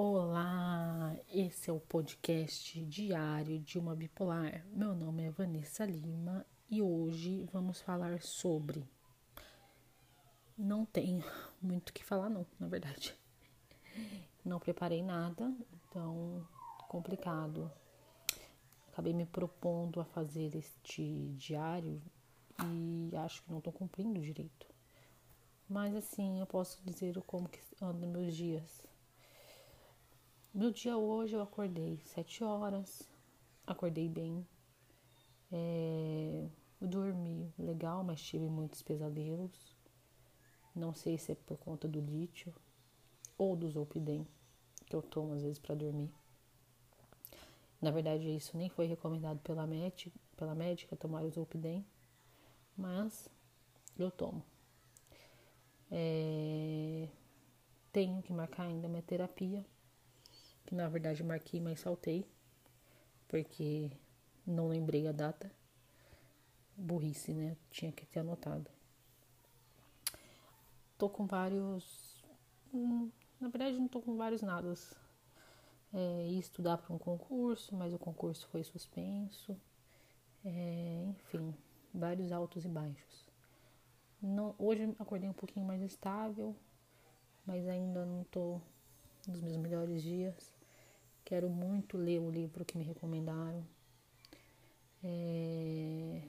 Olá, esse é o podcast diário de uma bipolar. Meu nome é Vanessa Lima e hoje vamos falar sobre. Não tenho muito o que falar, não, na verdade. Não preparei nada, então complicado. Acabei me propondo a fazer este diário e acho que não estou cumprindo direito. Mas assim, eu posso dizer como que andam meus dias meu dia hoje eu acordei sete horas, acordei bem, é, dormi legal, mas tive muitos pesadelos. Não sei se é por conta do lítio ou do Zolpidem que eu tomo às vezes para dormir. Na verdade, isso nem foi recomendado pela médica, pela médica tomar o Zolpidem, mas eu tomo. É, tenho que marcar ainda minha terapia que na verdade marquei, mas saltei, porque não lembrei a data. Burrice, né? Tinha que ter anotado. Tô com vários. Hum, na verdade, não tô com vários nadas. É, ia estudar para um concurso, mas o concurso foi suspenso. É, enfim, vários altos e baixos. Não, hoje acordei um pouquinho mais estável, mas ainda não tô nos meus melhores dias. Quero muito ler o livro que me recomendaram. É,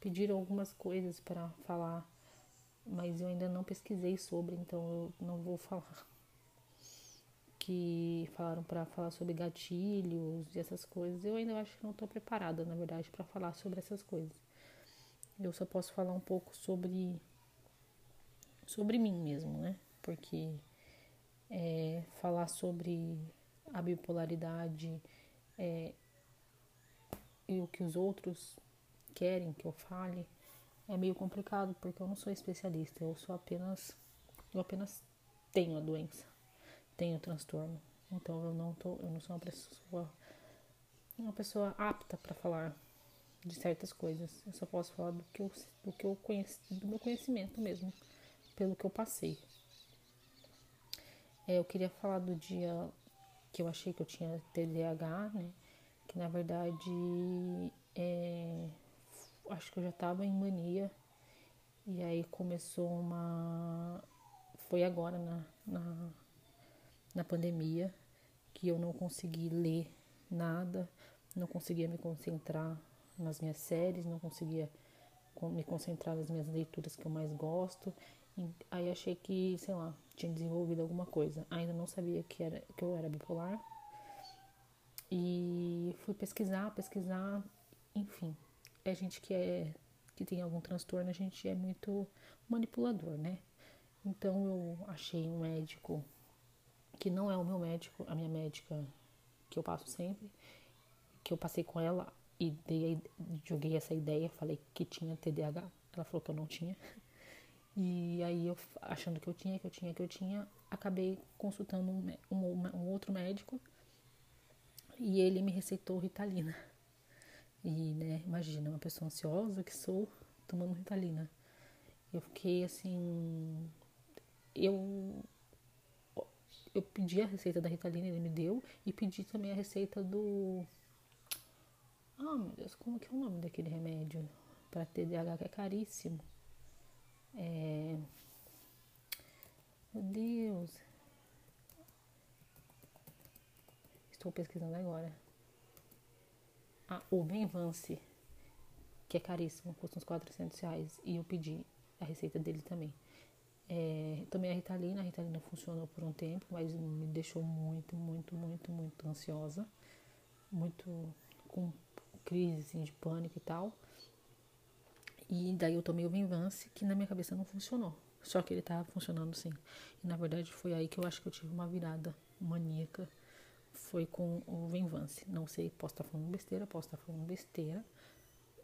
pediram algumas coisas para falar, mas eu ainda não pesquisei sobre, então eu não vou falar. Que falaram para falar sobre gatilhos e essas coisas. Eu ainda acho que não estou preparada, na verdade, para falar sobre essas coisas. Eu só posso falar um pouco sobre sobre mim mesmo, né? Porque é, falar sobre a bipolaridade é, e o que os outros querem que eu fale é meio complicado porque eu não sou especialista, eu sou apenas eu apenas tenho a doença, tenho o transtorno. Então eu não tô, eu não sou uma pessoa uma pessoa apta para falar de certas coisas. Eu só posso falar do que eu do que eu conheço, do meu conhecimento mesmo, pelo que eu passei. É, eu queria falar do dia que eu achei que eu tinha TDAH, né? Que na verdade é, acho que eu já tava em mania. E aí começou uma. Foi agora na, na, na pandemia que eu não consegui ler nada, não conseguia me concentrar nas minhas séries, não conseguia me concentrar nas minhas leituras que eu mais gosto. Aí achei que, sei lá, tinha desenvolvido alguma coisa. Ainda não sabia que, era, que eu era bipolar. E fui pesquisar, pesquisar, enfim. A gente que é que tem algum transtorno, a gente é muito manipulador, né? Então eu achei um médico que não é o meu médico, a minha médica que eu passo sempre, que eu passei com ela e dei, joguei essa ideia, falei que tinha TDAH. Ela falou que eu não tinha. E aí eu, achando que eu tinha, que eu tinha, que eu tinha, acabei consultando um, um, um outro médico e ele me receitou Ritalina. E, né, imagina, uma pessoa ansiosa que sou, tomando Ritalina. Eu fiquei assim. Eu. Eu pedi a receita da Ritalina, ele me deu, e pedi também a receita do. Ah, meu Deus, como que é o nome daquele remédio? Para TDAH, que é caríssimo. É... Meu Deus. Estou pesquisando agora. Ah, o Benvance, que é caríssimo, custa uns 400 reais. E eu pedi a receita dele também. É, tomei a Ritalina, a Ritalina funcionou por um tempo, mas me deixou muito, muito, muito, muito ansiosa. Muito com crise assim, de pânico e tal. E daí eu tomei o Venvance, que na minha cabeça não funcionou. Só que ele tava funcionando sim. E na verdade foi aí que eu acho que eu tive uma virada maníaca. Foi com o Venvance. Não sei, posso estar falando besteira, posso estar falando besteira.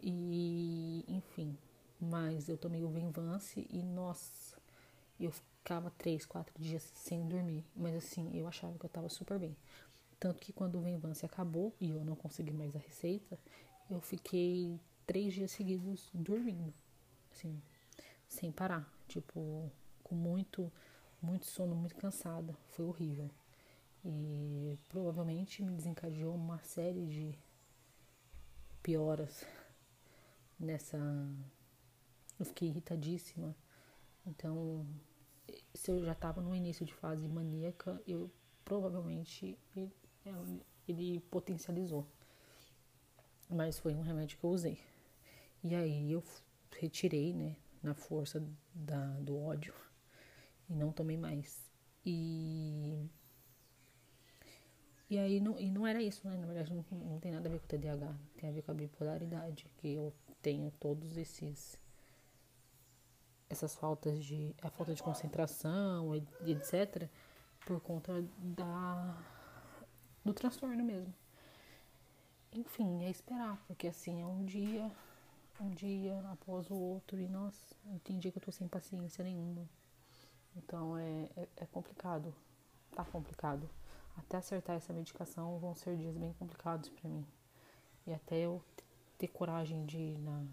E, enfim. Mas eu tomei o Venvance e, nossa, eu ficava três, quatro dias sem dormir. Mas assim, eu achava que eu tava super bem. Tanto que quando o Venvance acabou e eu não consegui mais a receita, eu fiquei três dias seguidos dormindo, assim, sem parar, tipo, com muito, muito sono, muito cansada. Foi horrível. E provavelmente me desencadeou uma série de pioras nessa. Eu fiquei irritadíssima. Então, se eu já estava no início de fase maníaca, eu provavelmente ele, ele potencializou. Mas foi um remédio que eu usei. E aí eu retirei, né, na força da, do ódio e não tomei mais. E e aí não, e não era isso, né? Na verdade não, não tem nada a ver com o TDAH, tem a ver com a bipolaridade, que eu tenho todos esses essas faltas de a falta de concentração, etc, por conta da do transtorno mesmo. Enfim, é esperar, porque assim é um dia um dia após o outro e nossa, entendi que eu tô sem paciência nenhuma. Então é, é, é complicado, tá complicado. Até acertar essa medicação vão ser dias bem complicados para mim. E até eu ter coragem de ir na,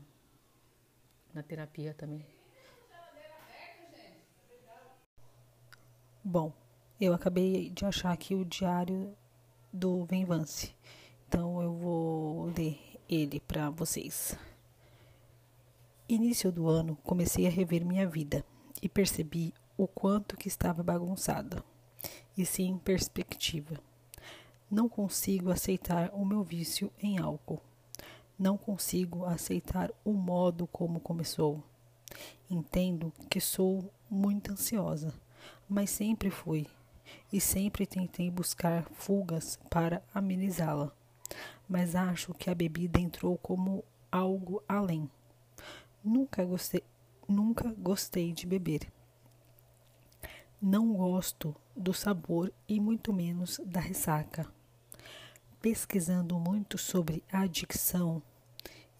na terapia também. Bom, eu acabei de achar aqui o diário do Venvance. Então eu vou ler ele para vocês. Início do ano, comecei a rever minha vida e percebi o quanto que estava bagunçada, e sem perspectiva. Não consigo aceitar o meu vício em álcool. Não consigo aceitar o modo como começou. Entendo que sou muito ansiosa, mas sempre fui e sempre tentei buscar fugas para amenizá-la. Mas acho que a bebida entrou como algo além Nunca gostei, nunca gostei de beber. Não gosto do sabor e muito menos da ressaca. Pesquisando muito sobre adicção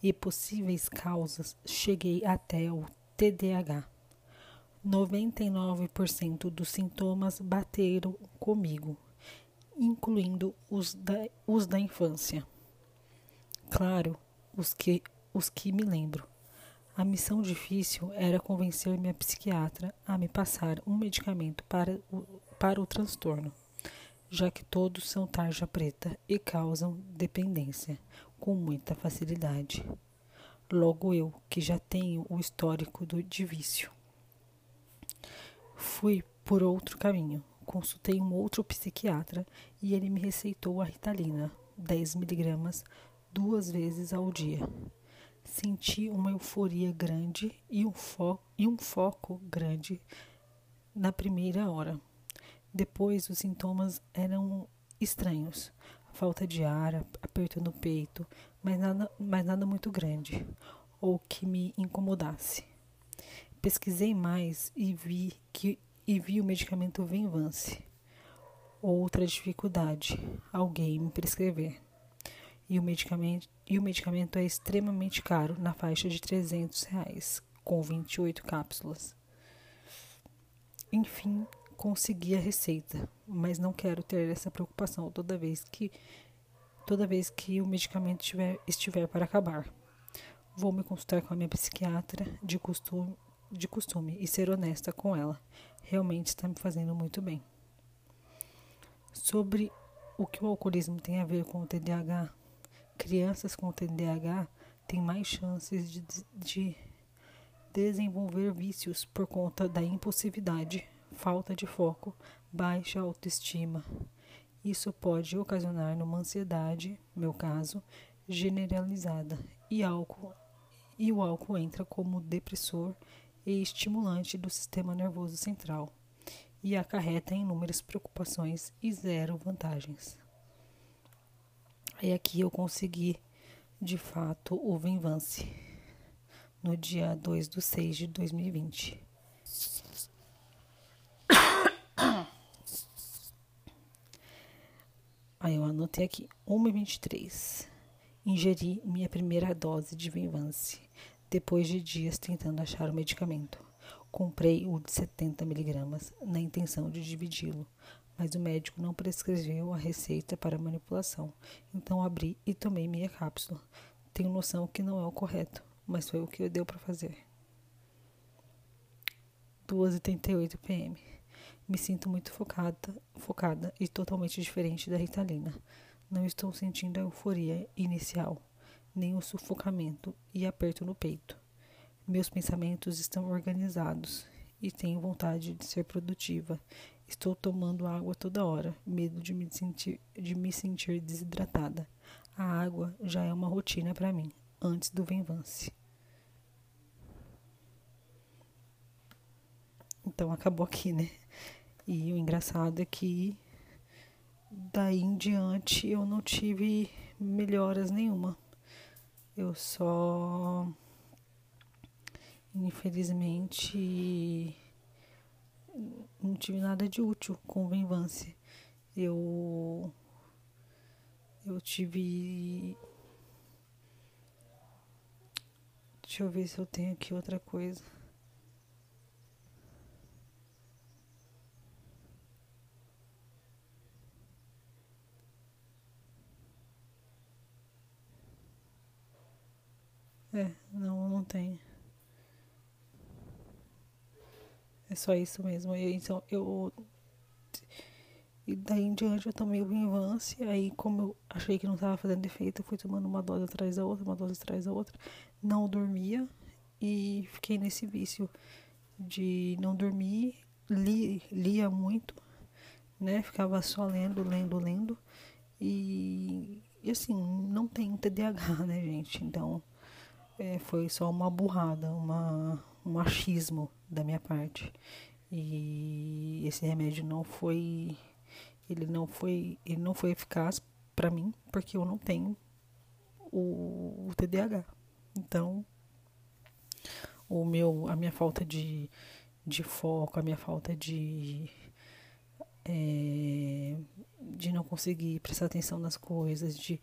e possíveis causas, cheguei até o TDAH. 99% dos sintomas bateram comigo, incluindo os da, os da infância. Claro, os que, os que me lembro. A missão difícil era convencer minha psiquiatra a me passar um medicamento para o, para o transtorno, já que todos são tarja preta e causam dependência com muita facilidade. Logo eu, que já tenho o histórico do, de vício. Fui por outro caminho. Consultei um outro psiquiatra e ele me receitou a Ritalina, 10 miligramas, duas vezes ao dia senti uma euforia grande e um, e um foco grande na primeira hora. Depois, os sintomas eram estranhos. Falta de ar, aperto no peito, mas nada, mas nada muito grande ou que me incomodasse. Pesquisei mais e vi que e vi o medicamento Venvance. Outra dificuldade, alguém me prescrever e o medicamento, e o medicamento é extremamente caro, na faixa de 300 reais, com 28 cápsulas. Enfim, consegui a receita, mas não quero ter essa preocupação toda vez que toda vez que o medicamento estiver, estiver para acabar. Vou me consultar com a minha psiquiatra de costume, de costume e ser honesta com ela. Realmente está me fazendo muito bem. Sobre o que o alcoolismo tem a ver com o TDAH, crianças com TDAH têm mais chances de, de desenvolver vícios por conta da impulsividade, falta de foco, baixa autoestima. Isso pode ocasionar numa ansiedade, meu caso, generalizada, e álcool e o álcool entra como depressor e estimulante do sistema nervoso central e acarreta inúmeras preocupações e zero vantagens. Aí aqui eu consegui, de fato, o Venvance no dia 2 de 6 de 2020. Aí eu anotei aqui, 1h23. Ingeri minha primeira dose de Venvance, depois de dias tentando achar o medicamento. Comprei o de 70 miligramas na intenção de dividi-lo, mas o médico não prescreveu a receita para manipulação. Então abri e tomei meia cápsula. Tenho noção que não é o correto, mas foi o que deu para fazer. 2h38 pm. Me sinto muito focada, focada e totalmente diferente da Ritalina. Não estou sentindo a euforia inicial, nem o sufocamento e aperto no peito. Meus pensamentos estão organizados e tenho vontade de ser produtiva. Estou tomando água toda hora, medo de me sentir, de me sentir desidratada. A água já é uma rotina para mim, antes do Venvance. Então acabou aqui, né? E o engraçado é que daí em diante eu não tive melhoras nenhuma. Eu só infelizmente não tive nada de útil com Venvance. Eu eu tive Deixa eu ver se eu tenho aqui outra coisa. É, não, não tem. É só isso mesmo. E, então, eu. E daí em diante eu tomei o Vinvance. Aí, como eu achei que não estava fazendo efeito, eu fui tomando uma dose atrás da outra, uma dose atrás da outra. Não dormia. E fiquei nesse vício de não dormir. Li, lia muito, né? Ficava só lendo, lendo, lendo. E, e assim, não tem TDAH, né, gente? Então é, foi só uma burrada, uma, um achismo da minha parte. E esse remédio não foi ele não foi ele não foi eficaz para mim porque eu não tenho o, o, TDAH. Então, o meu a minha falta de, de foco, a minha falta de é, de não conseguir prestar atenção nas coisas, de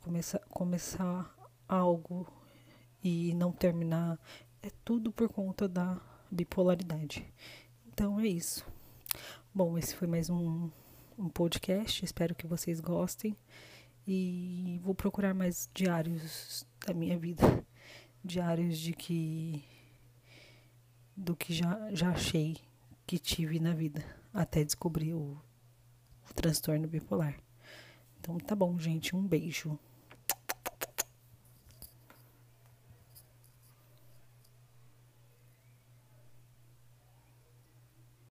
começar começar algo e não terminar. É tudo por conta da bipolaridade. Então é isso. Bom, esse foi mais um, um podcast. Espero que vocês gostem. E vou procurar mais diários da minha vida. Diários de que. do que já, já achei que tive na vida. Até descobrir o, o transtorno bipolar. Então tá bom, gente. Um beijo.